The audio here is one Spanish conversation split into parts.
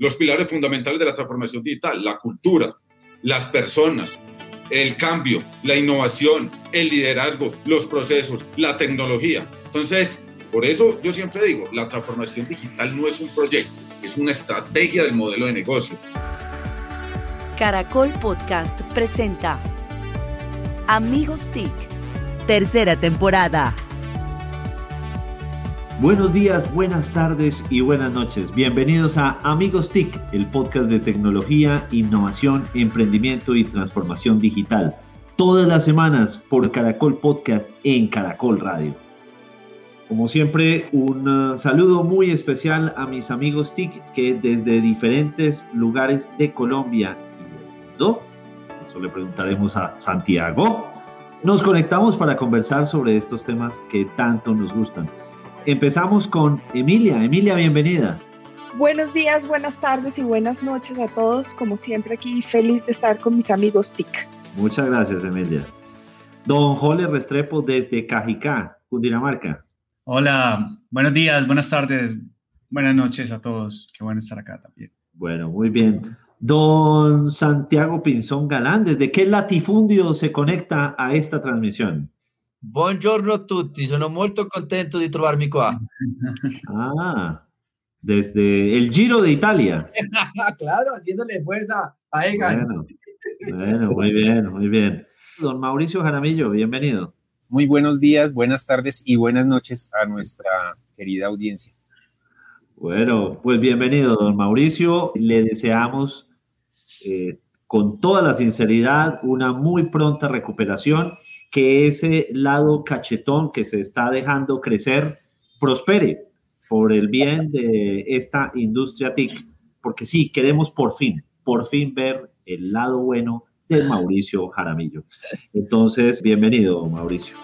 los pilares fundamentales de la transformación digital, la cultura, las personas, el cambio, la innovación, el liderazgo, los procesos, la tecnología. Entonces, por eso yo siempre digo, la transformación digital no es un proyecto, es una estrategia del modelo de negocio. Caracol Podcast presenta Amigos TIC, tercera temporada. Buenos días, buenas tardes y buenas noches. Bienvenidos a Amigos TIC, el podcast de tecnología, innovación, emprendimiento y transformación digital. Todas las semanas por Caracol Podcast en Caracol Radio. Como siempre, un uh, saludo muy especial a mis amigos TIC que desde diferentes lugares de Colombia y del mundo, eso le preguntaremos a Santiago, nos conectamos para conversar sobre estos temas que tanto nos gustan. Empezamos con Emilia. Emilia, bienvenida. Buenos días, buenas tardes y buenas noches a todos. Como siempre aquí, feliz de estar con mis amigos TIC. Muchas gracias, Emilia. Don Jole Restrepo desde Cajicá, Cundinamarca. Hola, buenos días, buenas tardes, buenas noches a todos. Qué bueno estar acá también. Bueno, muy bien. Don Santiago Pinzón Galán, ¿desde qué latifundio se conecta a esta transmisión? Buongiorno tutti, sono molto contento di trovarmi qua. Ah, desde el Giro de Italia. claro, haciéndole fuerza a Egan. Bueno, bueno, muy bien, muy bien. Don Mauricio Jaramillo, bienvenido. Muy buenos días, buenas tardes y buenas noches a nuestra querida audiencia. Bueno, pues bienvenido, don Mauricio. Le deseamos eh, con toda la sinceridad una muy pronta recuperación que ese lado cachetón que se está dejando crecer prospere por el bien de esta industria TIC, porque sí, queremos por fin, por fin ver el lado bueno de Mauricio Jaramillo. Entonces, bienvenido, Mauricio.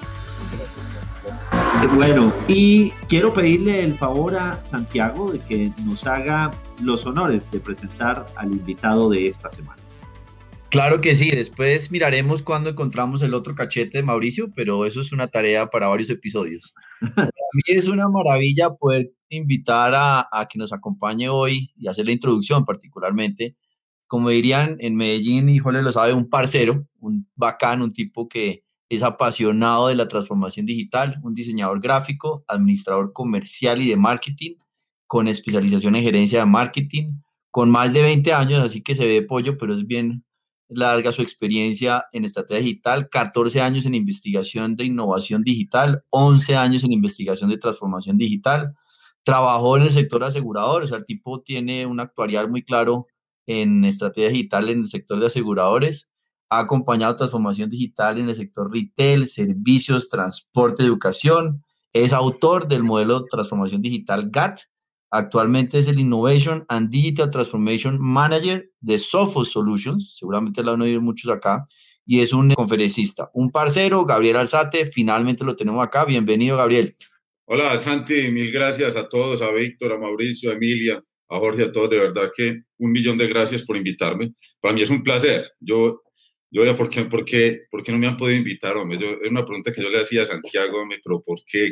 Bueno, y quiero pedirle el favor a Santiago de que nos haga los honores de presentar al invitado de esta semana. Claro que sí, después miraremos cuando encontramos el otro cachete de Mauricio, pero eso es una tarea para varios episodios. Para mí es una maravilla poder invitar a, a, que nos acompañe hoy y hacer la introducción particularmente. Como dirían en Medellín, híjole, lo sabe, un parcero, un bacán, un tipo que es apasionado de la transformación digital, un diseñador gráfico, administrador comercial y de marketing, con especialización en gerencia de marketing, con más de 20 años, así que se ve pollo, pero es bien larga su experiencia en estrategia digital, 14 años en investigación de innovación digital, 11 años en investigación de transformación digital. Trabajó en el sector asegurador, o sea, el tipo tiene un actuarial muy claro en estrategia digital en el sector de aseguradores. Ha acompañado transformación digital en el sector retail, servicios, transporte, educación. Es autor del modelo de transformación digital GATT, Actualmente es el Innovation and Digital Transformation Manager de Sophos Solutions, seguramente lo han oído muchos acá, y es un conferencista, un parcero, Gabriel Alzate, finalmente lo tenemos acá. Bienvenido, Gabriel. Hola, Santi, mil gracias a todos, a Víctor, a Mauricio, a Emilia, a Jorge, a todos, de verdad que un millón de gracias por invitarme. Para mí es un placer. Yo, yo ya, ¿por qué, por qué, por qué no me han podido invitar, hombre? Yo, es una pregunta que yo le hacía a Santiago, hombre, pero ¿por qué?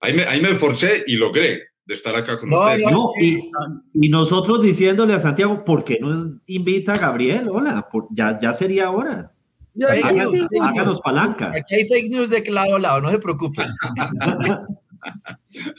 Ahí, me, ahí me esforcé y logré de estar acá con ustedes. No, y, y, nosotros diciéndole a Santiago, ¿por qué no invita a Gabriel? Hola, por, ya, ya sería hora. Ya, háganos, háganos palanca. Aquí hay fake news de lado a lado, no se preocupen.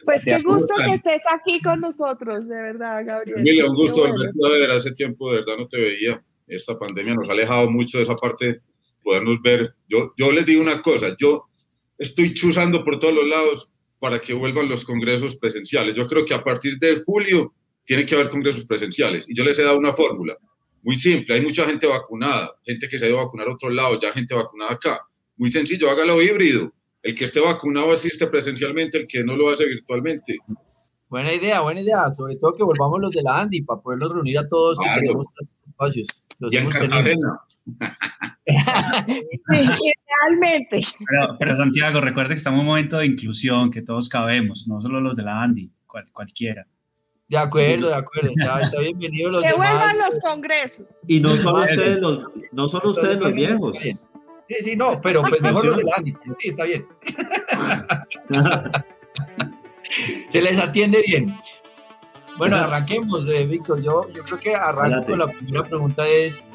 Pues qué gusto que estés aquí con nosotros, de verdad, Gabriel. Emilia, un gusto volverte a ver. Hace tiempo de verdad no te veía. Esta pandemia nos ha alejado mucho de esa parte, podernos ver. Yo, yo les digo una cosa, yo estoy chuzando por todos los lados para que vuelvan los congresos presenciales. Yo creo que a partir de julio tiene que haber congresos presenciales. Y yo les he dado una fórmula muy simple. Hay mucha gente vacunada, gente que se ha ido a vacunar a otro lado, ya gente vacunada acá. Muy sencillo, hágalo híbrido. El que esté vacunado asiste presencialmente, el que no lo hace virtualmente. Buena idea, buena idea. Sobre todo que volvamos los de la Andy para poderlos reunir a todos claro. que tenemos espacios. Los y en Cartagena. Realmente. Pero, pero, Santiago, recuerde que estamos en un momento de inclusión, que todos cabemos, no solo los de la Andy, cual, cualquiera. De acuerdo, de acuerdo, está, está bienvenido los Que demás. vuelvan los congresos. Y no solo ustedes los, no solo ustedes los viejos. Sí, sí, no, pero pues mejor los de la Andy. Sí, está bien. Se les atiende bien. Bueno, arranquemos, eh, Víctor. Yo, yo creo que arranco con la primera pregunta es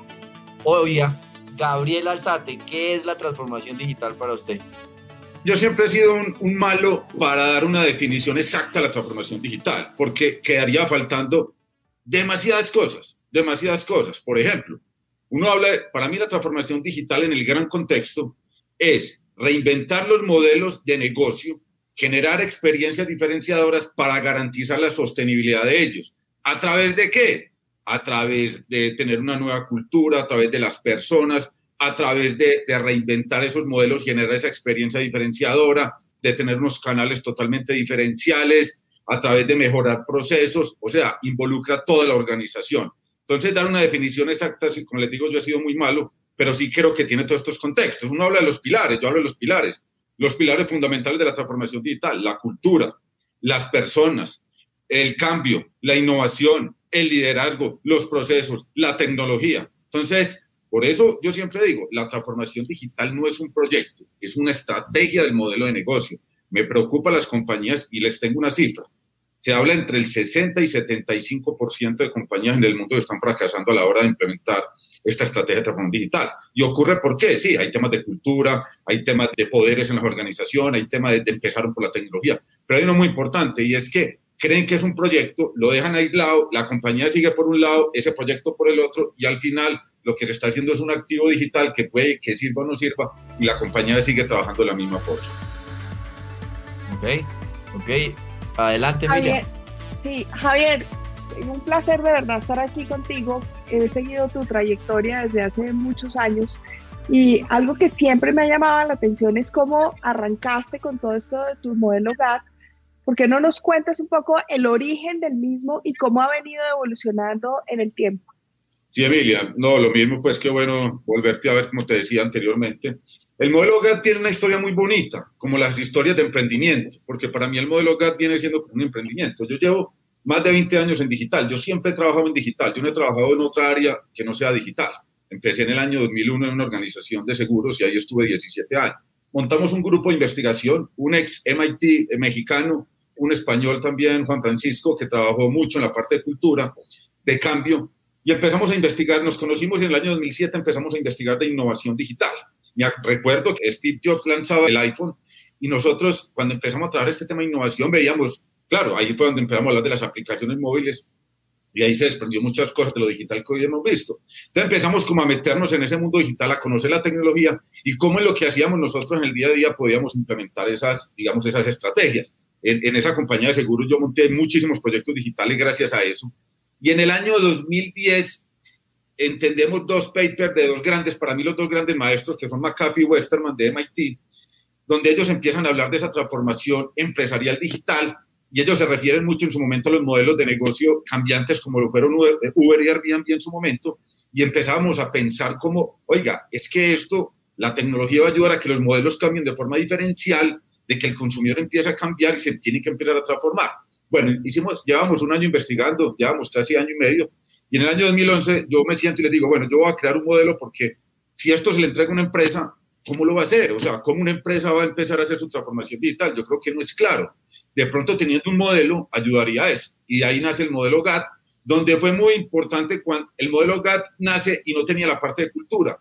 obvia. Gabriel Alzate, ¿qué es la transformación digital para usted? Yo siempre he sido un, malo para dar una definición exacta a la transformación digital, porque quedaría faltando demasiadas cosas, demasiadas cosas. Por ejemplo, uno habla, de, para mí la transformación digital en el gran contexto es reinventar los modelos de negocio, generar experiencias diferenciadoras para garantizar la sostenibilidad de ellos. ¿A través de qué? A través de tener una nueva cultura, a través de las personas, a través de, reinventar esos modelos, generar esa experiencia diferenciadora, de tener unos canales totalmente diferenciales, a través de mejorar procesos, o sea, involucra toda la organización. Entonces, dar una definición exacta, como les digo, yo he sido muy malo, pero sí creo que tiene todos estos contextos. Uno habla de los pilares, yo hablo de los pilares, los pilares fundamentales de la transformación digital, la cultura, las personas, el cambio, la innovación, el liderazgo, los procesos, la tecnología. Entonces, por eso yo siempre digo, la transformación digital no es un proyecto, es una estrategia del modelo de negocio. Me preocupa las compañías y les tengo una cifra. Se habla entre el 60 y 75% de compañías en el mundo que están fracasando a la hora de implementar esta estrategia de transformación digital. ¿Y ocurre por qué? Sí, hay temas de cultura, hay temas de poderes en las organizaciones, hay temas de, de empezar por la tecnología. Pero hay uno muy importante y es que creen que es un proyecto, lo dejan aislado, la compañía sigue por un lado, ese proyecto por el otro y al final lo que se está haciendo es un activo digital que puede que sirva o no sirva y la compañía sigue trabajando de la misma forma. Ok, ok. Adelante, Javier, Sí, Javier, un placer de verdad estar aquí contigo. He seguido tu trayectoria desde hace muchos años y algo que siempre me ha llamado la atención es cómo arrancaste con todo esto de tu modelo GAT. ¿Por qué no nos cuentas un poco el origen del mismo y cómo ha venido evolucionando en el tiempo? Sí, Emilia, no, lo mismo, pues qué bueno volverte a ver, como te decía anteriormente. El modelo GAT tiene una historia muy bonita, como las historias de emprendimiento, porque para mí el modelo GAT viene siendo un emprendimiento. Yo llevo más de 20 años en digital, yo siempre he trabajado en digital, yo no he trabajado en otra área que no sea digital. Empecé en el año 2001 en una organización de seguros y ahí estuve 17 años. Montamos un grupo de investigación, un ex MIT mexicano, un español también, Juan Francisco, que trabajó mucho en la parte de cultura, de cambio, y empezamos a investigar, nos conocimos y en el año 2007 empezamos a investigar de innovación digital. Me recuerdo que Steve Jobs lanzaba el iPhone y nosotros cuando empezamos a trabajar este tema de innovación veíamos, claro, ahí fue donde empezamos a hablar de las aplicaciones móviles y ahí se desprendió muchas cosas de lo digital que hoy hemos visto. Entonces empezamos como a meternos en ese mundo digital, a conocer la tecnología y cómo en lo que hacíamos nosotros en el día a día podíamos implementar esas, digamos, esas estrategias. En, esa compañía de seguros yo monté muchísimos proyectos digitales gracias a eso. Y en el año 2010 entendemos dos papers de dos grandes, para mí los dos grandes maestros, que son McAfee y Westerman de MIT, donde ellos empiezan a hablar de esa transformación empresarial digital y ellos se refieren mucho en su momento a los modelos de negocio cambiantes como lo fueron Uber y Airbnb en su momento y empezamos a pensar como, oiga, es que esto, la tecnología va a ayudar a que los modelos cambien de forma diferencial, de que el consumidor empiece a cambiar y se tiene que empezar a transformar. Bueno, hicimos, llevamos un año investigando, llevamos casi año y medio, y en el año 2011 yo me siento y les digo, bueno, yo voy a crear un modelo porque si esto se le entrega a una empresa, ¿cómo lo va a hacer? O sea, ¿cómo una empresa va a empezar a hacer su transformación digital? Yo creo que no es claro. De pronto, teniendo un modelo, ayudaría a eso. Y de ahí nace el modelo GATT, donde fue muy importante cuando el modelo GATT nace y no tenía la parte de cultura.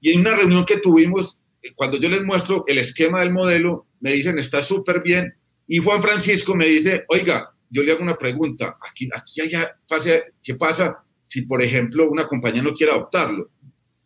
Y en una reunión que tuvimos, cuando yo les muestro el esquema del modelo, me dicen, está súper bien. Y Juan Francisco me dice, oiga, yo le hago una pregunta, aquí, aquí hay, ¿qué pasa si, por ejemplo, una compañía no quiere adoptarlo?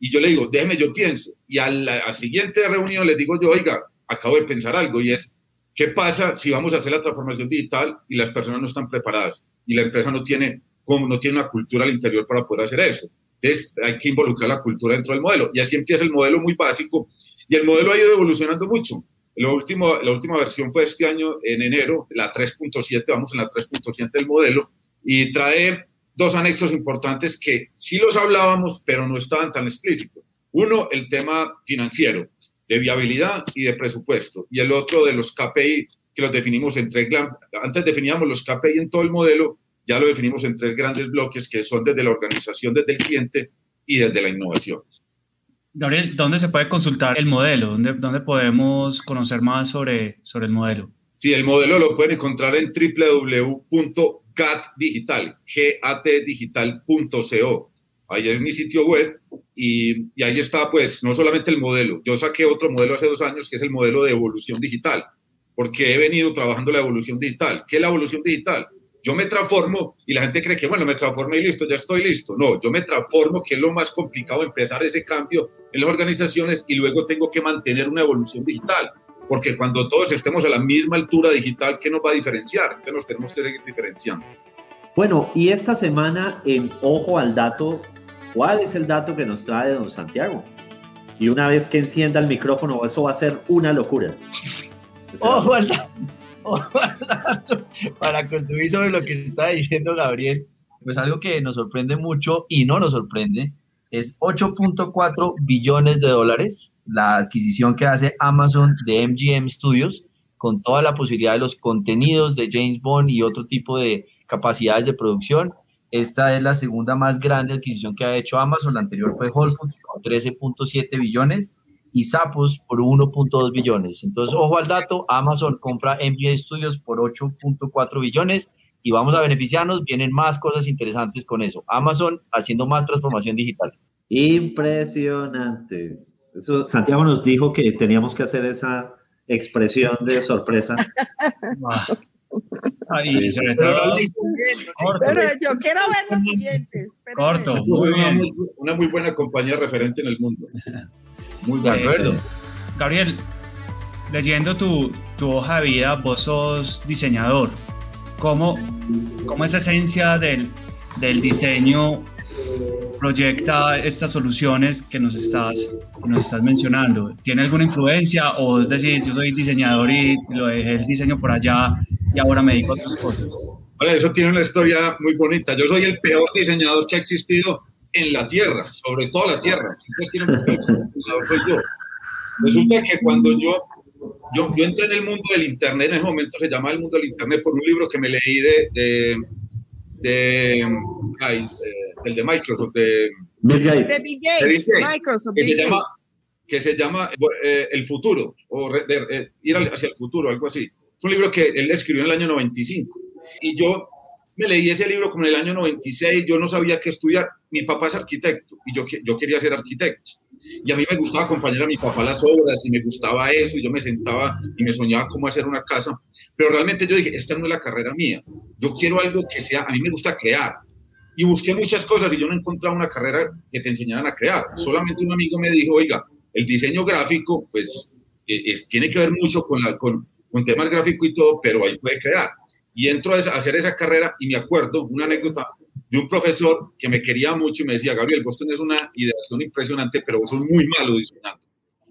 Y yo le digo, déjeme, yo pienso. Y a la, siguiente reunión les digo yo, oiga, acabo de pensar algo y es, ¿qué pasa si vamos a hacer la transformación digital y las personas no están preparadas y la empresa no tiene, como, no tiene una cultura al interior para poder hacer eso? Entonces, hay que involucrar la cultura dentro del modelo. Y así empieza el modelo muy básico y el modelo ha ido evolucionando mucho. Lo último, la última versión fue este año, en enero, la 3.7, vamos en la 3.7 del modelo, y trae dos anexos importantes que sí los hablábamos, pero no estaban tan explícitos. Uno, el tema financiero, de viabilidad y de presupuesto, y el otro de los KPI, que los definimos en tres, antes definíamos los KPI en todo el modelo, ya lo definimos en tres grandes bloques que son desde la organización, desde el cliente y desde la innovación. Gabriel, ¿dónde se puede consultar el modelo? ¿Dónde, dónde podemos conocer más sobre, sobre el modelo? Sí, el modelo lo pueden encontrar en www.gat.com GAT Digital, gatdigital.co. Ahí es mi sitio web y, y, ahí está, pues, no solamente el modelo. Yo saqué otro modelo hace dos años que es el modelo de evolución digital, porque he venido trabajando la evolución digital. ¿Qué es la evolución digital? Yo me transformo y la gente cree que, bueno, me transformo y listo, ya estoy listo. No, yo me transformo, que es lo más complicado, empezar ese cambio en las organizaciones y luego tengo que mantener una evolución digital. Porque cuando todos estemos a la misma altura digital, ¿qué nos va a diferenciar? Entonces nos tenemos que seguir diferenciando. Bueno, y esta semana en Ojo al Dato, ¿cuál es el dato que nos trae don Santiago? Y una vez que encienda el micrófono, eso va a ser una locura. Ojo al dato para construir sobre lo que está diciendo Gabriel, pues algo que nos sorprende mucho y no nos sorprende es 8.4 billones de dólares la adquisición que hace Amazon de MGM Studios con toda la posibilidad de los contenidos de James Bond y otro tipo de capacidades de producción. Esta es la segunda más grande adquisición que ha hecho Amazon. La anterior fue Whole Foods con 13.7 billones y Sapos por 1.2 billones. Entonces, ojo al dato, Amazon compra MGM Studios por 8.4 billones y vamos a beneficiarnos. Vienen más cosas interesantes con eso. Amazon haciendo más transformación digital. Impresionante. Eso, Santiago nos dijo que teníamos que hacer esa expresión de sorpresa. Ay, pero yo quiero ver lo siguiente. Corto. Una muy, una muy buena compañía referente en el mundo. Muy de acuerdo. Gabriel, leyendo tu, tu, hoja de vida, vos sos diseñador. ¿Cómo, cómo esa esencia del, del diseño proyecta estas soluciones que nos estás, nos estás mencionando? ¿Tiene alguna influencia o es decir, yo soy diseñador y lo dejé el diseño por allá y ahora me dedico a otras cosas? Vale, eso tiene una historia muy bonita. Yo soy el peor diseñador que ha existido en la tierra, sobre todo la tierra. soy yo. Resulta que cuando yo, yo, yo, entré en el mundo del Internet, en ese momento se llamaba el mundo del Internet por un libro que me leí de, de, de, ay, de el de Microsoft, de Bill Gates, de Bill Gates que, Microsoft, que, se llama, que se llama eh, El futuro, o de, eh, ir hacia el futuro, algo así. Es un libro que él escribió en el año 95. Y yo me leí ese libro como en el año 96, yo no sabía qué estudiar. Mi papá es arquitecto y yo, yo quería ser arquitecto. Y a mí me gustaba acompañar a mi papá a las obras y me gustaba eso y yo me sentaba y me soñaba cómo hacer una casa. Pero realmente yo dije, esta no es la carrera mía. Yo quiero algo que sea, a mí me gusta crear. Y busqué muchas cosas y yo no encontraba una carrera que te enseñaran a crear. Solamente un amigo me dijo, oiga, el diseño gráfico, pues, es, tiene que ver mucho con, la, con, con temas gráficos y todo, pero ahí puede crear y entro a hacer esa carrera y me acuerdo una anécdota de un profesor que me quería mucho y me decía, Gabriel, vos tenés una ideación impresionante, pero vos sos muy malo diseñando.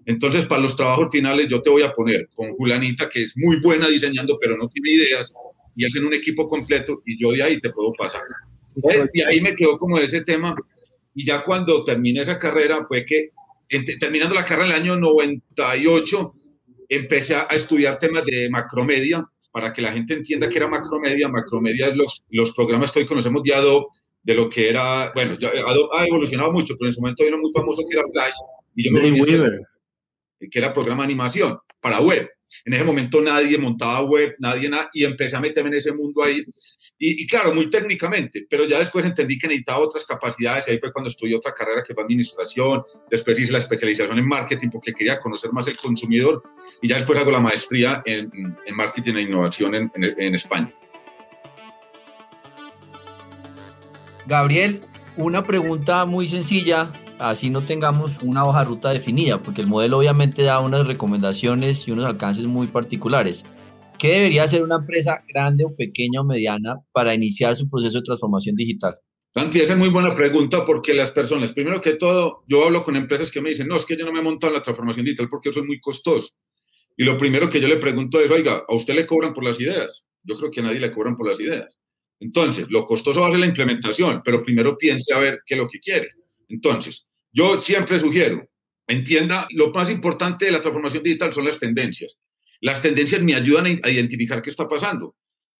Entonces, para los trabajos finales yo te voy a poner con Julanita, que es muy buena diseñando, pero no tiene ideas, y hacen un equipo completo y yo de ahí te puedo pasar. y ahí me quedó como ese tema. Y ya cuando terminé esa carrera fue que, terminando la carrera en el año 98, empecé a estudiar temas de macromedia para que la gente entienda que era Macromedia. Macromedia es los, los programas que hoy conocemos de Adobe, de lo que era, bueno, Adobe ha evolucionado mucho, pero en su momento era muy famoso que era Flash, y yo me que era programa de animación para web. En ese momento nadie montaba web, nadie nada, y empecé a meterme en ese mundo ahí. Y, claro, muy técnicamente, pero ya después entendí que necesitaba otras capacidades, y ahí fue cuando estudié otra carrera que fue administración, después hice la especialización en marketing porque quería conocer más el consumidor, y ya después hago la maestría en, marketing e innovación en, en, España. Gabriel, una pregunta muy sencilla, así no tengamos una hoja ruta definida, porque el modelo obviamente da unas recomendaciones y unos alcances muy particulares. ¿Qué debería hacer una empresa grande o pequeña o mediana para iniciar su proceso de transformación digital? Santi, esa es muy buena pregunta porque las personas, primero que todo, yo hablo con empresas que me dicen, no, es que yo no me he montado en la transformación digital porque eso es muy costoso. Y lo primero que yo le pregunto es, oiga, ¿a usted le cobran por las ideas? Yo creo que a nadie le cobran por las ideas. Entonces, lo costoso va a ser la implementación, pero primero piense a ver qué es lo que quiere. Entonces, yo siempre sugiero, entienda, lo más importante de la transformación digital son las tendencias. Las tendencias me ayudan a identificar qué está pasando.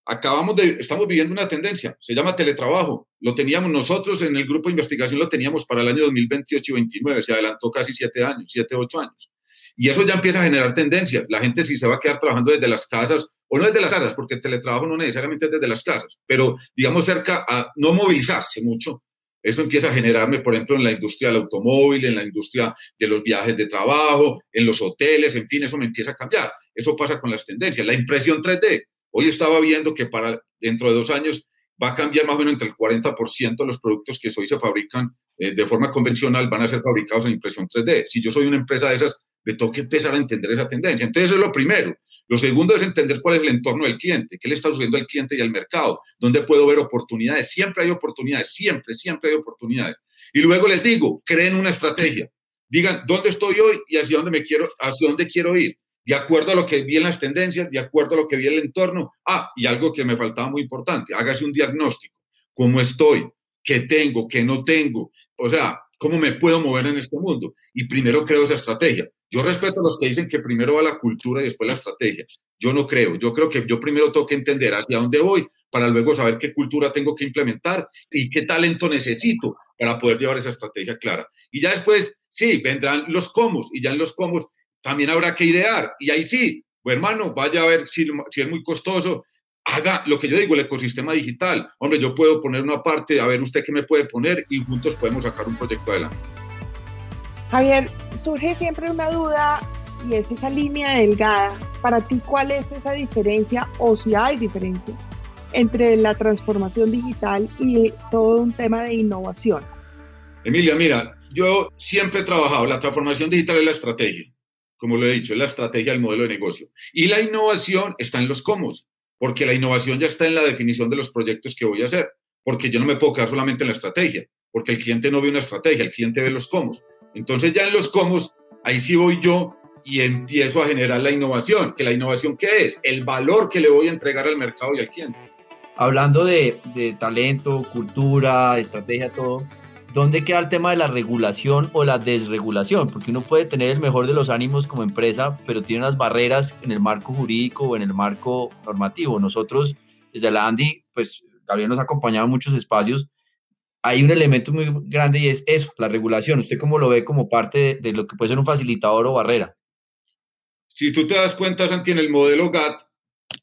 Acabamos de, estamos viviendo una tendencia, se llama teletrabajo. Lo teníamos nosotros en el grupo de investigación, lo teníamos para el año 2028 y 2029, se adelantó casi siete años, siete, ocho años. Y eso ya empieza a generar tendencia. La gente si se va a quedar trabajando desde las casas o no desde las casas, porque el teletrabajo no necesariamente es desde las casas, pero digamos cerca a no movilizarse mucho, eso empieza a generarme, por ejemplo, en la industria del automóvil, en la industria de los viajes de trabajo, en los hoteles, en fin, eso me empieza a cambiar. Eso pasa con las tendencias. La impresión 3D. Hoy estaba viendo que para dentro de dos años va a cambiar más o menos entre el 40% de los productos que hoy se fabrican eh, de forma convencional van a ser fabricados en impresión 3D. Si yo soy una empresa de esas, me tengo que empezar a entender esa tendencia. Entonces, eso es lo primero. Lo segundo es entender cuál es el entorno del cliente, qué le está sucediendo al cliente y al mercado, dónde puedo ver oportunidades. Siempre hay oportunidades, siempre, siempre hay oportunidades. Y luego les digo, creen una estrategia. Digan, ¿dónde estoy hoy y hacia dónde me quiero, hacia dónde quiero ir? De acuerdo a lo que vi en las tendencias, de acuerdo a lo que vi en el entorno. Ah, y algo que me faltaba muy importante, hágase un diagnóstico. ¿Cómo estoy? ¿Qué tengo? ¿Qué no tengo? O sea, ¿cómo me puedo mover en este mundo? Y primero creo esa estrategia. Yo respeto a los que dicen que primero va la cultura y después la estrategia. Yo no creo. Yo creo que yo primero tengo que entender hacia dónde voy para luego saber qué cultura tengo que implementar y qué talento necesito para poder llevar esa estrategia clara. Y ya después, sí, vendrán los cómo y ya en los cómo también habrá que idear. Y ahí sí, pues hermano, vaya a ver si, si es muy costoso, haga lo que yo digo, el ecosistema digital. Hombre, yo puedo poner una parte, a ver usted qué me puede poner y juntos podemos sacar un proyecto adelante. Javier, surge siempre una duda y es esa línea delgada. Para ti, ¿cuál es esa diferencia o si hay diferencia entre la transformación digital y todo un tema de innovación? Emilia, mira, yo siempre he trabajado, la transformación digital es la estrategia, como lo he dicho, es la estrategia del modelo de negocio. Y la innovación está en los cómo, porque la innovación ya está en la definición de los proyectos que voy a hacer, porque yo no me puedo quedar solamente en la estrategia, porque el cliente no ve una estrategia, el cliente ve los cómo. Entonces ya en los cómo, ahí sí voy yo y empiezo a generar la innovación. ¿Que la innovación qué es? El valor que le voy a entregar al mercado y al cliente. Hablando de, de talento, cultura, estrategia, todo, ¿dónde queda el tema de la regulación o la desregulación? Porque uno puede tener el mejor de los ánimos como empresa, pero tiene unas barreras en el marco jurídico o en el marco normativo. Nosotros, desde la Andy, pues Gabriel nos ha acompañado en muchos espacios hay un elemento muy grande y es eso, la regulación. ¿Usted cómo lo ve como parte de, lo que puede ser un facilitador o barrera? Si tú te das cuenta, Santi, en el modelo GATT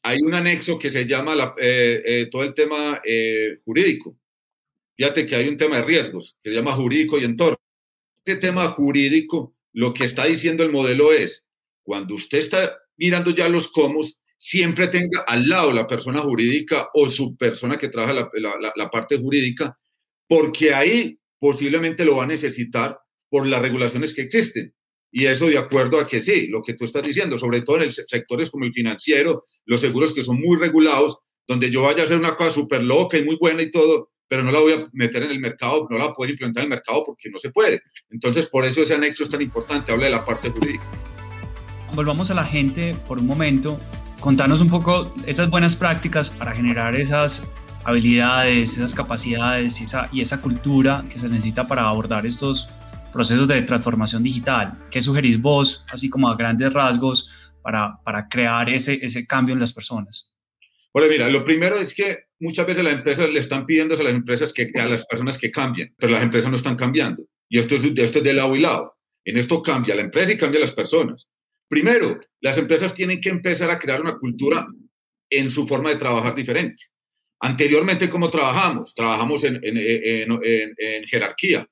hay un anexo que se llama eh, eh, todo el tema eh, jurídico. Fíjate que hay un tema de riesgos que se llama jurídico y entorno. Ese tema jurídico, lo que está diciendo el modelo es, cuando usted está mirando ya los cómo, siempre tenga al lado la persona jurídica o su persona que trabaja la parte jurídica porque ahí posiblemente lo va a necesitar por las regulaciones que existen. Y eso de acuerdo a que sí, lo que tú estás diciendo, sobre todo en sectores como el financiero, los seguros que son muy regulados, donde yo vaya a hacer una cosa súper loca y muy buena y todo, pero no la voy a meter en el mercado, no la voy a poder implementar en el mercado porque no se puede. Entonces, por eso ese anexo es tan importante, habla de la parte jurídica. Volvamos a la gente por un momento. Contanos un poco esas buenas prácticas para generar esas habilidades, esas capacidades y esa, y esa cultura que se necesita para abordar estos procesos de transformación digital. ¿Qué sugerís vos, así como a grandes rasgos, para, para crear ese, ese cambio en las personas? Bueno, mira, lo primero es que muchas veces las empresas le están pidiendo a las empresas que a las personas que cambien, pero las empresas no están cambiando. Y esto es, esto es de lado y lado. En esto cambia la empresa y cambia las personas. Primero, las empresas tienen que empezar a crear una cultura en su forma de trabajar diferente. Anteriormente, ¿cómo trabajamos? Trabajamos en, jerarquía.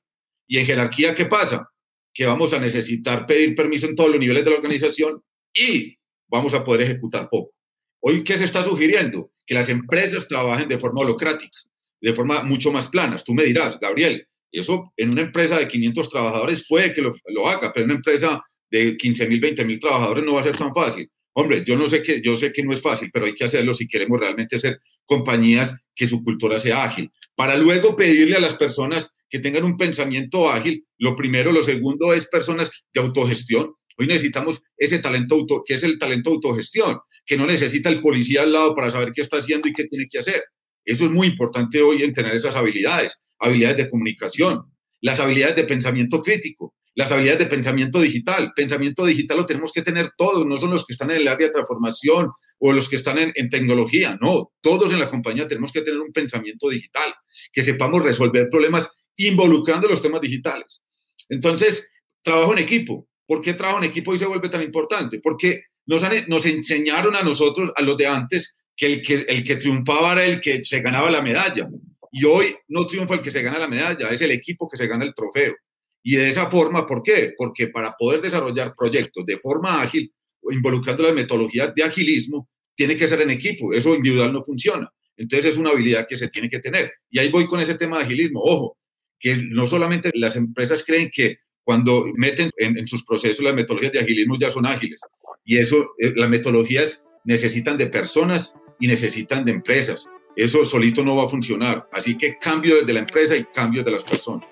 ¿Y en jerarquía qué pasa? Que vamos a necesitar pedir permiso en todos los niveles de la organización y vamos a poder ejecutar poco. Hoy, ¿qué se está sugiriendo? Que las empresas trabajen de forma holocrática, de forma mucho más plana. Tú me dirás, Gabriel, eso en una empresa de 500 trabajadores puede que lo, lo haga, pero en una empresa de 15 mil, 20 mil trabajadores no va a ser tan fácil. Hombre, yo no sé que, yo sé que no es fácil, pero hay que hacerlo si queremos realmente ser compañías que su cultura sea ágil. Para luego pedirle a las personas que tengan un pensamiento ágil, lo primero, lo segundo es personas de autogestión. Hoy necesitamos ese talento auto, que es el talento autogestión, que no necesita el policía al lado para saber qué está haciendo y qué tiene que hacer. Eso es muy importante hoy en tener esas habilidades, habilidades de comunicación, las habilidades de pensamiento crítico, las habilidades de pensamiento digital. Pensamiento digital lo tenemos que tener todos, no son los que están en el área de transformación o los que están en, tecnología, no, todos en la compañía tenemos que tener un pensamiento digital, que sepamos resolver problemas involucrando los temas digitales. Entonces, trabajo en equipo. ¿Por qué trabajo en equipo y se vuelve tan importante? Porque Nos, nos enseñaron a nosotros, a los de antes, que el, que triunfaba era el que se ganaba la medalla. Y hoy no triunfa el que se gana la medalla, es el equipo que se gana el trofeo. Y de esa forma, ¿por qué? Porque para poder desarrollar proyectos de forma ágil, involucrando las metodologías de agilismo, tiene que ser en equipo. Eso individual no funciona. Entonces es una habilidad que se tiene que tener. Y ahí voy con ese tema de agilismo. Ojo, que no solamente las empresas creen que cuando meten en, sus procesos las metodologías de agilismo ya son ágiles. Y eso, eh, las metodologías necesitan de personas y necesitan de empresas. Eso solito no va a funcionar. Así que cambio desde la empresa y cambio de las personas.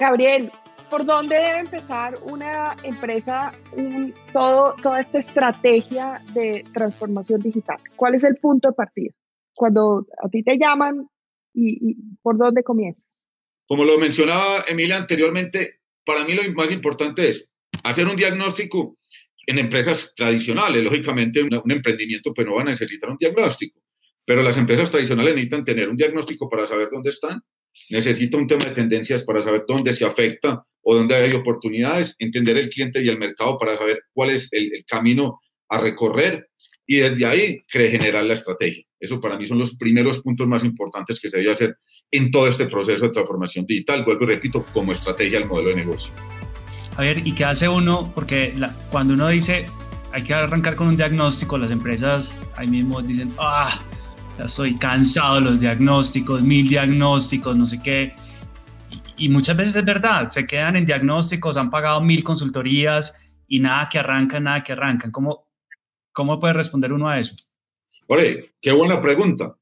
Gabriel, ¿por dónde debe empezar una empresa todo, toda esta estrategia de transformación digital? ¿Cuál es el punto de partida? Cuando a ti te llaman y, por dónde comienzas. Como lo mencionaba Emilia anteriormente, para mí lo más importante es hacer un diagnóstico en empresas tradicionales. Lógicamente, un, emprendimiento pues no va a necesitar un diagnóstico, pero las empresas tradicionales necesitan tener un diagnóstico para saber dónde están, necesita un tema de tendencias para saber dónde se afecta o dónde hay oportunidades, entender el cliente y el mercado para saber cuál es el, camino a recorrer y desde ahí generar la estrategia. Eso para mí son los primeros puntos más importantes que se debe hacer en todo este proceso de transformación digital. Vuelvo y repito, como estrategia al modelo de negocio. A ver, ¿y qué hace uno? Porque cuando uno dice hay que arrancar con un diagnóstico, las empresas ahí mismo dicen, ah, ya estoy cansado de los diagnósticos, mil diagnósticos, no sé qué. Y, muchas veces es verdad, se quedan en diagnósticos, han pagado mil consultorías y nada que arrancan, nada que arrancan. ¿Cómo, cómo puede responder uno a eso? Oye, qué buena pregunta,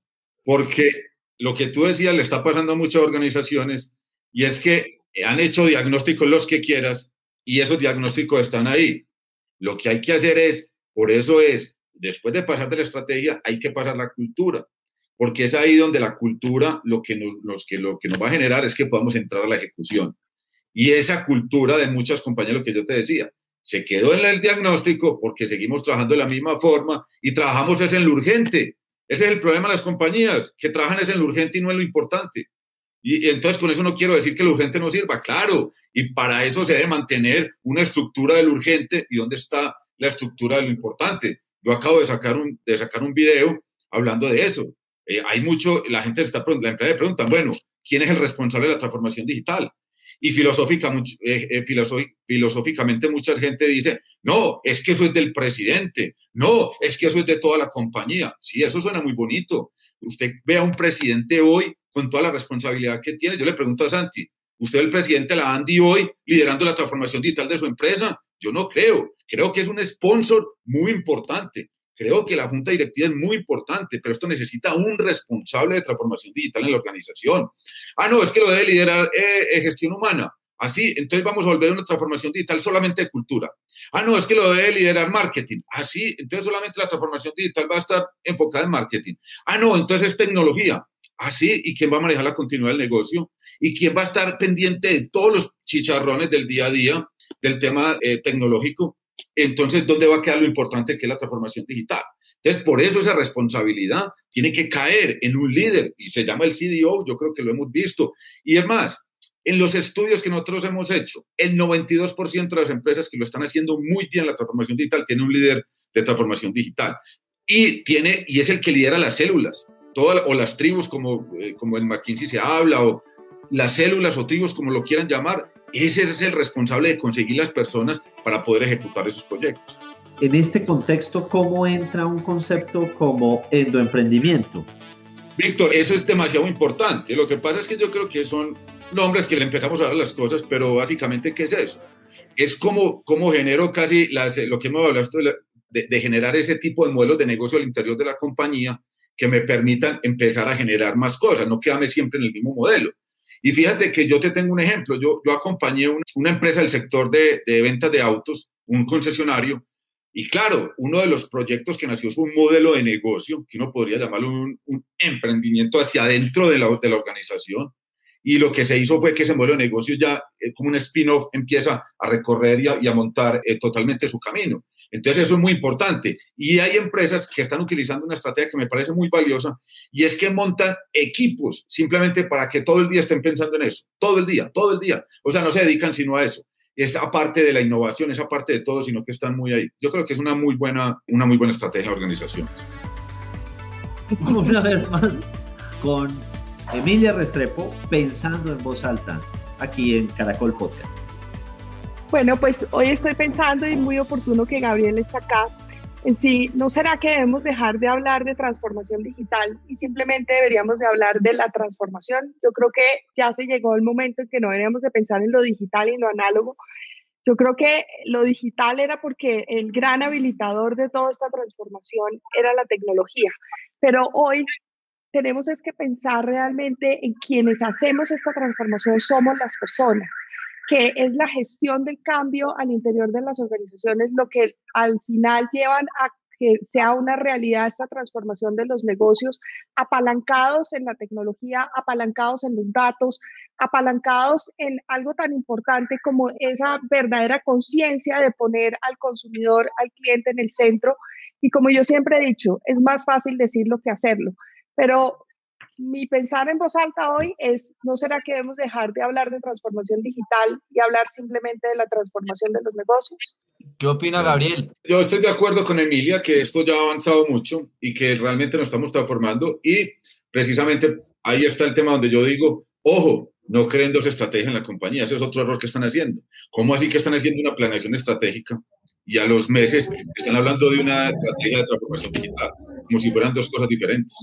porque lo que tú decías le está pasando a muchas organizaciones y es que han hecho diagnósticos los que quieras y esos diagnósticos están ahí. Lo que hay que hacer es, por eso es, después de pasar de la estrategia, hay que pasar la cultura, porque es ahí donde la cultura lo que nos, que, lo que nos va a generar es que podamos entrar a la ejecución. Y esa cultura de muchas compañías, lo que yo te decía, se quedó en el diagnóstico porque seguimos trabajando de la misma forma y trabajamos es en lo urgente. Ese es el problema de las compañías, que trabajan es en lo urgente y no en lo importante. Y, entonces con eso no quiero decir que lo urgente no sirva, claro, y para eso se debe mantener una estructura del urgente y dónde está la estructura de lo importante. Yo acabo de sacar un, de sacar un video hablando de eso. Eh, hay mucho, la gente está la empresa pregunta, bueno, ¿quién es el responsable de la transformación digital? Y filosófica, eh, eh, filosóficamente mucha gente dice, no, es que eso es del presidente, no, es que eso es de toda la compañía. Sí, eso suena muy bonito. Usted ve a un presidente hoy con toda la responsabilidad que tiene. Yo le pregunto a Santi, ¿usted es el presidente de la Andy hoy liderando la transformación digital de su empresa? Yo no creo. Creo que es un sponsor muy importante. Creo que la junta directiva es muy importante, pero esto necesita un responsable de transformación digital en la organización. Ah, no, es que lo debe liderar eh, eh, gestión humana. Así, entonces vamos a volver a una transformación digital solamente de cultura. Ah, no, es que lo debe liderar marketing. Así, entonces solamente la transformación digital va a estar enfocada en marketing. Ah, no, entonces es tecnología. Así, ¿y quién va a manejar la continuidad del negocio? ¿Y quién va a estar pendiente de todos los chicharrones del día a día? del tema eh, tecnológico, entonces, ¿dónde va a quedar lo importante que es la transformación digital? Entonces, por eso esa responsabilidad tiene que caer en un líder y se llama el CDO, yo creo que lo hemos visto. Y es más, en los estudios que nosotros hemos hecho, el 92% de las empresas que lo están haciendo muy bien la transformación digital tiene un líder de transformación digital y tiene y es el que lidera las células, todas o las tribus como eh, como en McKinsey se habla o las células o tribus como lo quieran llamar, ese es el responsable de conseguir las personas para poder ejecutar esos proyectos. En este contexto, ¿cómo entra un concepto como endoemprendimiento? Víctor, eso es demasiado importante. Lo que pasa es que yo creo que son nombres que le empezamos a dar las cosas, pero básicamente, ¿qué es eso? Es como, como genero casi lo que hemos hablado de, de generar ese tipo de modelos de negocio al interior de la compañía que me permitan empezar a generar más cosas, no quedarme siempre en el mismo modelo. Y fíjate que yo te tengo un ejemplo. Yo, yo acompañé una, empresa del sector de, de ventas de autos, un concesionario, y claro, uno de los proyectos que nació fue un modelo de negocio, que uno podría llamarlo un, emprendimiento hacia adentro de la, de la, organización. Y lo que se hizo fue que ese modelo de negocio ya, eh, como un spin-off, empieza a recorrer y a, y a montar eh, totalmente su camino. Entonces eso es muy importante. Y hay empresas que están utilizando una estrategia que me parece muy valiosa y es que montan equipos simplemente para que todo el día estén pensando en eso. Todo el día, todo el día. O sea, no se dedican sino a eso. esa parte de la innovación, esa parte de todo, sino que están muy ahí. Yo creo que es una muy buena, una muy buena estrategia de organización. Una vez más, con Emilia Restrepo, pensando en voz alta, aquí en Caracol Podcast. Bueno, pues hoy estoy pensando y muy oportuno que Gabriel está acá. En sí, ¿no será que debemos dejar de hablar de transformación digital y simplemente deberíamos de hablar de la transformación? Yo creo que ya se llegó el momento en que no deberíamos de pensar en lo digital y en lo análogo. Yo creo que lo digital era porque el gran habilitador de toda esta transformación era la tecnología, pero hoy tenemos es que pensar realmente en quienes hacemos esta transformación somos las personas que es la gestión del cambio al interior de las organizaciones lo que al final llevan a que sea una realidad esta transformación de los negocios, apalancados en la tecnología, apalancados en los datos, apalancados en algo tan importante como esa verdadera conciencia de poner al consumidor, al cliente en el centro. Y como yo siempre he dicho, es más fácil decirlo que hacerlo. Pero mi pensar en voz alta hoy es, ¿no será que debemos dejar de hablar de transformación digital y hablar simplemente de la transformación de los negocios? ¿Qué opina Gabriel? Yo estoy de acuerdo con Emilia que esto ya ha avanzado mucho y que realmente nos estamos transformando y precisamente ahí está el tema donde yo digo, ojo, no creen dos estrategias en la compañía, ese es otro error que están haciendo. ¿Cómo así que están haciendo una planeación estratégica y a los meses están hablando de una estrategia de transformación digital, como si fueran dos cosas diferentes?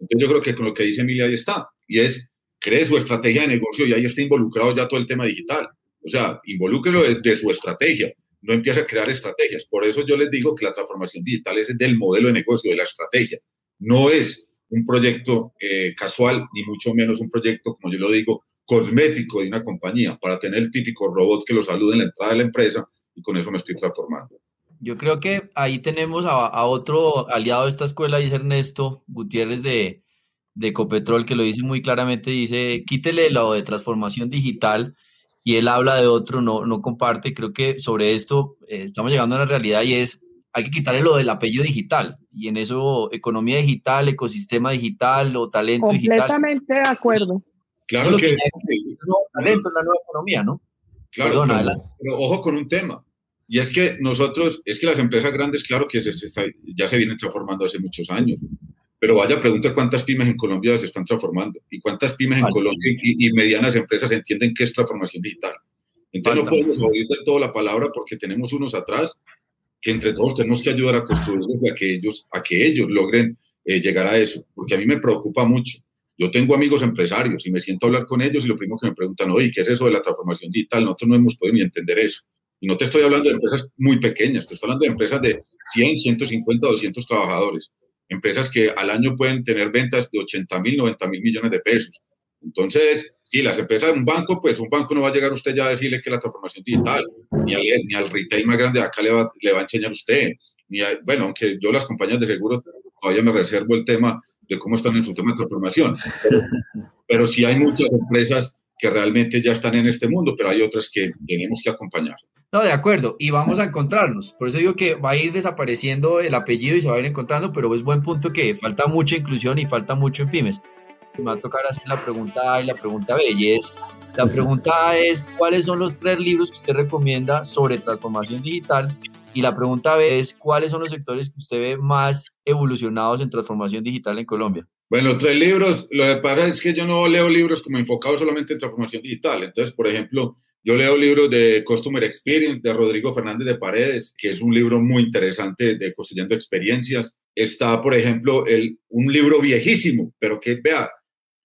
Entonces yo creo que con lo que dice Emilia ahí está, y es, cree su estrategia de negocio y ahí está involucrado ya todo el tema digital. O sea, involúquelo de, su estrategia, no empieza a crear estrategias. Por eso yo les digo que la transformación digital es del modelo de negocio, de la estrategia. No es un proyecto eh, casual, ni mucho menos un proyecto, como yo lo digo, cosmético de una compañía, para tener el típico robot que lo salude en la entrada de la empresa y con eso me estoy transformando. Yo creo que ahí tenemos a, otro aliado de esta escuela, dice Ernesto Gutiérrez de, de Copetrol, que lo dice muy claramente, dice, quítele lo de transformación digital y él habla de otro, no, no comparte. Creo que sobre esto eh, estamos llegando a una realidad y es, hay que quitarle lo del apellido digital y en eso economía digital, ecosistema digital o talento digital. Completamente de acuerdo. Claro que, talento, es la nueva economía, ¿no? Claro, pero ojo con un tema y es que nosotros, es que las empresas grandes, claro que se, ya se vienen transformando hace muchos años, pero vaya, pregunta cuántas pymes en Colombia se están transformando y cuántas pymes en Colombia y, medianas empresas entienden qué es transformación digital. Entonces no podemos oír de todo la palabra porque tenemos unos atrás que entre todos tenemos que ayudar a construirlos a que ellos, a que ellos logren eh, llegar a eso, porque a mí me preocupa mucho. Yo tengo amigos empresarios y me siento a hablar con ellos y lo primero que me preguntan, oye, ¿qué es eso de la transformación digital? Nosotros no hemos podido ni entender eso. Y no te estoy hablando de empresas muy pequeñas, te estoy hablando de empresas de 100, 150, 200 trabajadores. Empresas que al año pueden tener ventas de 80 mil, 90 mil millones de pesos. Entonces, si las empresas un banco, pues un banco no va a llegar usted ya a decirle que la transformación digital, ni al, ni al retail más grande de acá le va, le va a enseñar usted. Ni bueno, aunque yo las compañías de seguro todavía me reservo el tema de cómo están en su tema de transformación. Pero, pero sí hay muchas empresas que realmente ya están en este mundo, pero hay otras que tenemos que acompañar. No, de acuerdo, y vamos a encontrarnos. Por eso digo que va a ir desapareciendo el apellido y se va a ir encontrando, pero es buen punto que falta mucha inclusión y falta mucho en pymes. Me va a tocar hacer la pregunta A y la pregunta B, y es, la pregunta A es, ¿cuáles son los tres libros que usted recomienda sobre transformación digital? Y la pregunta B es, ¿cuáles son los sectores que usted ve más evolucionados en transformación digital en Colombia? Bueno, tres libros, lo que pasa es que yo no leo libros como enfocados solamente en transformación digital. Entonces, por ejemplo, yo leo libros de Customer Experience de Rodrigo Fernández de Paredes, que es un libro muy interesante de construyendo experiencias. Está, por ejemplo, el, un libro viejísimo, pero que, vea,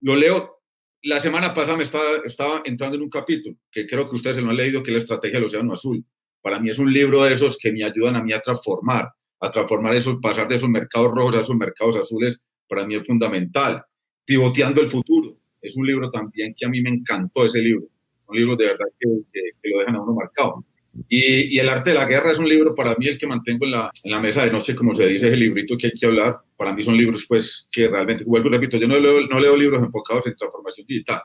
lo leo. La semana pasada me estaba, entrando en un capítulo que creo que ustedes se lo han leído, que es la estrategia del Océano Azul. Para mí es un libro de esos que me ayudan a mí a transformar, a transformar eso, pasar de esos mercados rojos a esos mercados azules, para mí es fundamental. Pivoteando el futuro. Es un libro también que a mí me encantó ese libro un libro de verdad que, que, lo dejan a uno marcado. Y, y, El arte de la guerra es un libro para mí el que mantengo en la, en la mesa de noche, como se dice, es el librito que hay que hablar. Para mí son libros pues que realmente, vuelvo y repito, yo no leo, no leo libros enfocados en transformación digital.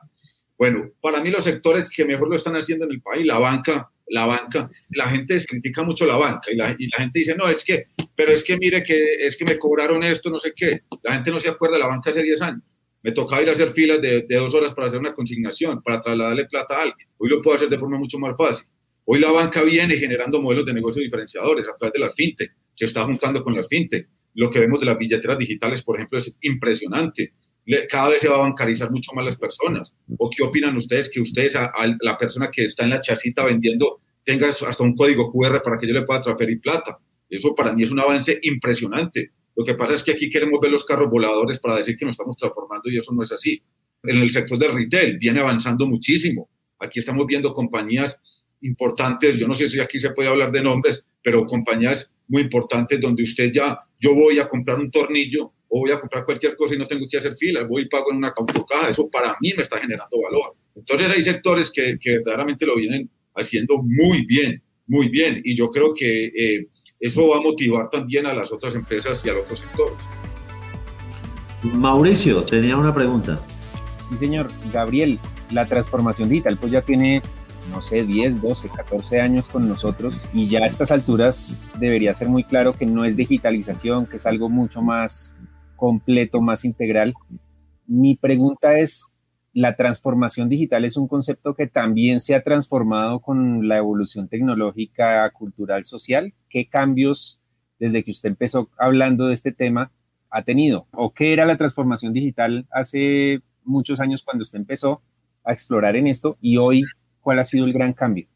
Bueno, para mí los sectores que mejor lo están haciendo en el país, la banca, la banca, la gente critica mucho la banca y la, y la, gente dice, no, es que, pero es que mire que es que me cobraron esto, no sé qué. La gente no se acuerda de la banca hace 10 años. Me tocaba ir a hacer filas de, de, dos horas para hacer una consignación, para trasladarle plata a alguien. Hoy lo puedo hacer de forma mucho más fácil. Hoy la banca viene generando modelos de negocio diferenciadores a través de las fintech, se está juntando con las fintech. Lo que vemos de las billeteras digitales, por ejemplo, es impresionante. Cada vez se va a bancarizar mucho más las personas. ¿O qué opinan ustedes que ustedes, a, la persona que está en la chacita vendiendo, tenga hasta un código QR para que yo le pueda transferir plata? Eso para mí es un avance impresionante. Lo que pasa es que aquí queremos ver los carros voladores para decir que nos estamos transformando y eso no es así. En el sector del retail viene avanzando muchísimo. Aquí estamos viendo compañías importantes, yo no sé si aquí se puede hablar de nombres, pero compañías muy importantes donde usted ya, yo voy a comprar un tornillo o voy a comprar cualquier cosa y no tengo que hacer filas, voy y pago en una autocaja, eso para mí me está generando valor. Entonces hay sectores que, que verdaderamente lo vienen haciendo muy bien, muy bien, y yo creo que eh, eso va a motivar también a las otras empresas y a los otros sectores. Mauricio, tenía una pregunta. Sí, señor. Gabriel, la transformación digital pues ya tiene no sé, 10, 12, 14 años con nosotros y ya a estas alturas debería ser muy claro que no es digitalización, que es algo mucho más completo, más integral. Mi pregunta es, ¿la transformación digital es un concepto que también se ha transformado con la evolución tecnológica, cultural, social? ¿Qué cambios desde que usted empezó hablando de este tema ha tenido? ¿O qué era la transformación digital hace muchos años cuando usted empezó a explorar en esto y hoy ¿Cuál ha sido el gran cambio?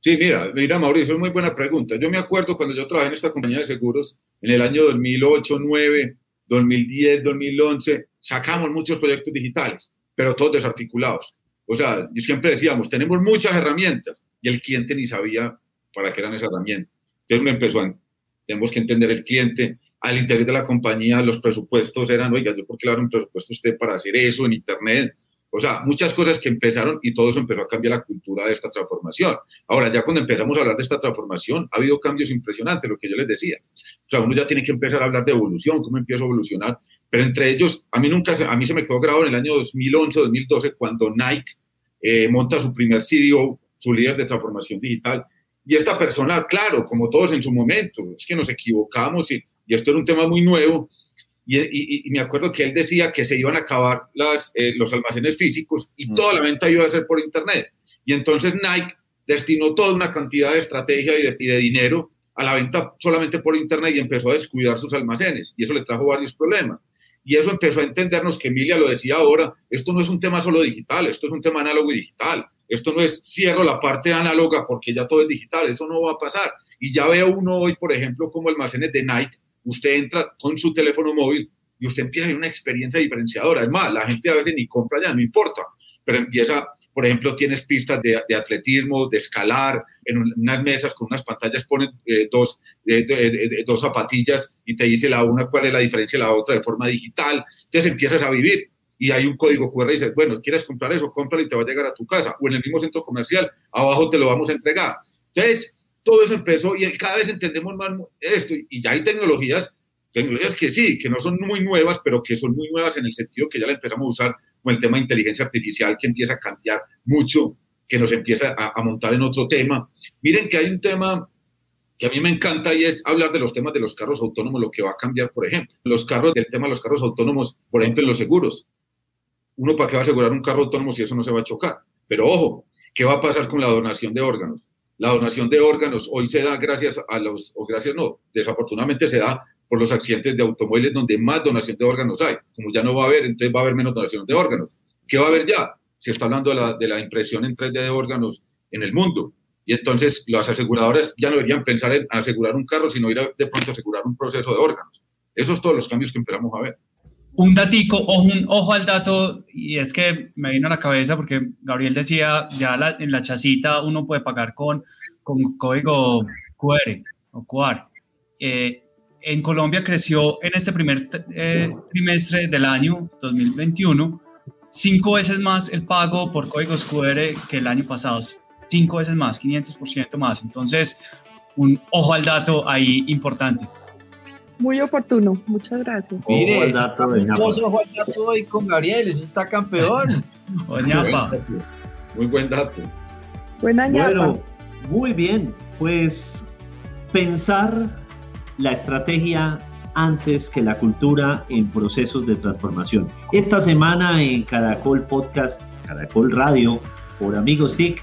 Sí, mira, mira, Mauricio, es muy buena pregunta. Yo me acuerdo cuando yo trabajé en esta compañía de seguros en el año 2008, 2009, 2010, 2011, sacamos muchos proyectos digitales, pero todos desarticulados. O sea, siempre decíamos, tenemos muchas herramientas y el cliente ni sabía para qué eran esas herramientas. Entonces me empezó a, tenemos que entender el cliente, al interior de la compañía los presupuestos eran, oiga, yo por qué le un presupuesto a usted para hacer eso en Internet, o sea, muchas cosas que empezaron y todo eso empezó a cambiar la cultura de esta transformación. Ahora, ya cuando empezamos a hablar de esta transformación, ha habido cambios impresionantes, lo que yo les decía. O sea, uno ya tiene que empezar a hablar de evolución, cómo empieza a evolucionar. Pero entre ellos, a mí nunca, a mí se me quedó grabado en el año 2011, 2012, cuando Nike eh, monta su primer CDO, su líder de transformación digital. Y esta persona, claro, como todos en su momento, es que nos equivocamos y, y esto era un tema muy nuevo, y, me acuerdo que él decía que se iban a acabar las, eh, los almacenes físicos y toda la venta iba a ser por Internet. Y entonces Nike destinó toda una cantidad de estrategia y de, y de dinero a la venta solamente por Internet y empezó a descuidar sus almacenes. Y eso le trajo varios problemas. Y eso empezó a entendernos que Emilia lo decía ahora, esto no es un tema solo digital, esto es un tema análogo y digital. Esto no es cierro la parte análoga porque ya todo es digital, eso no va a pasar. Y ya veo uno hoy, por ejemplo, como almacenes de Nike usted entra con su teléfono móvil y usted empieza a una experiencia diferenciadora. Además, la gente a veces ni compra ya, no importa, pero empieza, por ejemplo, tienes pistas de, atletismo, de escalar, en unas mesas con unas pantallas ponen eh, dos, dos zapatillas y te dice la una cuál es la diferencia de la otra de forma digital. Entonces empiezas a vivir y hay un código QR y dices, bueno, ¿quieres comprar eso? Cómpralo y te va a llegar a tu casa. O en el mismo centro comercial, abajo te lo vamos a entregar. Entonces, todo eso empezó y cada vez entendemos más esto y ya hay tecnologías, tecnologías que sí, que no son muy nuevas, pero que son muy nuevas en el sentido que ya la empezamos a usar con el tema de inteligencia artificial que empieza a cambiar mucho, que nos empieza a, montar en otro tema. Miren que hay un tema que a mí me encanta y es hablar de los temas de los carros autónomos, lo que va a cambiar, por ejemplo. Los carros, del tema de los carros autónomos, por ejemplo, en los seguros. Uno para qué va a asegurar un carro autónomo si eso no se va a chocar. Pero ojo, ¿qué va a pasar con la donación de órganos? La donación de órganos hoy se da gracias a los, o gracias no, desafortunadamente se da por los accidentes de automóviles donde más donación de órganos hay. Como ya no va a haber, entonces va a haber menos donación de órganos. ¿Qué va a haber ya? Se está hablando de la, de la impresión en 3D de órganos en el mundo. Y entonces las aseguradoras ya no deberían pensar en asegurar un carro, sino ir a, de pronto a asegurar un proceso de órganos. Esos son todos los cambios que esperamos a ver un datico, ojo, un, ojo al dato, y es que me vino a la cabeza porque Gabriel decía, ya en la chacita uno puede pagar con, con código QR o QR. Eh, en Colombia creció en este primer eh, trimestre del año 2021 cinco veces más el pago por códigos QR que el año pasado, cinco veces más, 500% más. Entonces, un ojo al dato ahí importante. Muy oportuno, muchas gracias. Mire, ojo al dato, ojo al dato hoy con Gabriel, eso está campeón. Muy buen dato. Buena ñapa. Bueno, muy bien, pues pensar la estrategia antes que la cultura en procesos de transformación. Esta semana en Caracol Podcast, Caracol Radio, por Amigos TIC,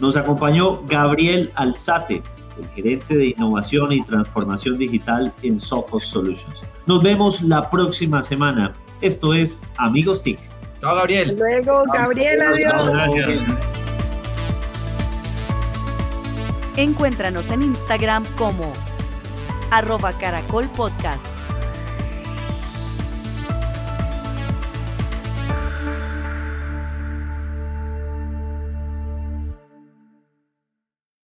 Nos acompañó Gabriel Alzate, el gerente de innovación y transformación digital en Sophos Solutions. Nos vemos la próxima semana. Esto es Amigos TIC. Chao, Gabriel. Luego, Gabriel, adiós. Gracias. Encuéntranos en Instagram como arroba caracol podcast.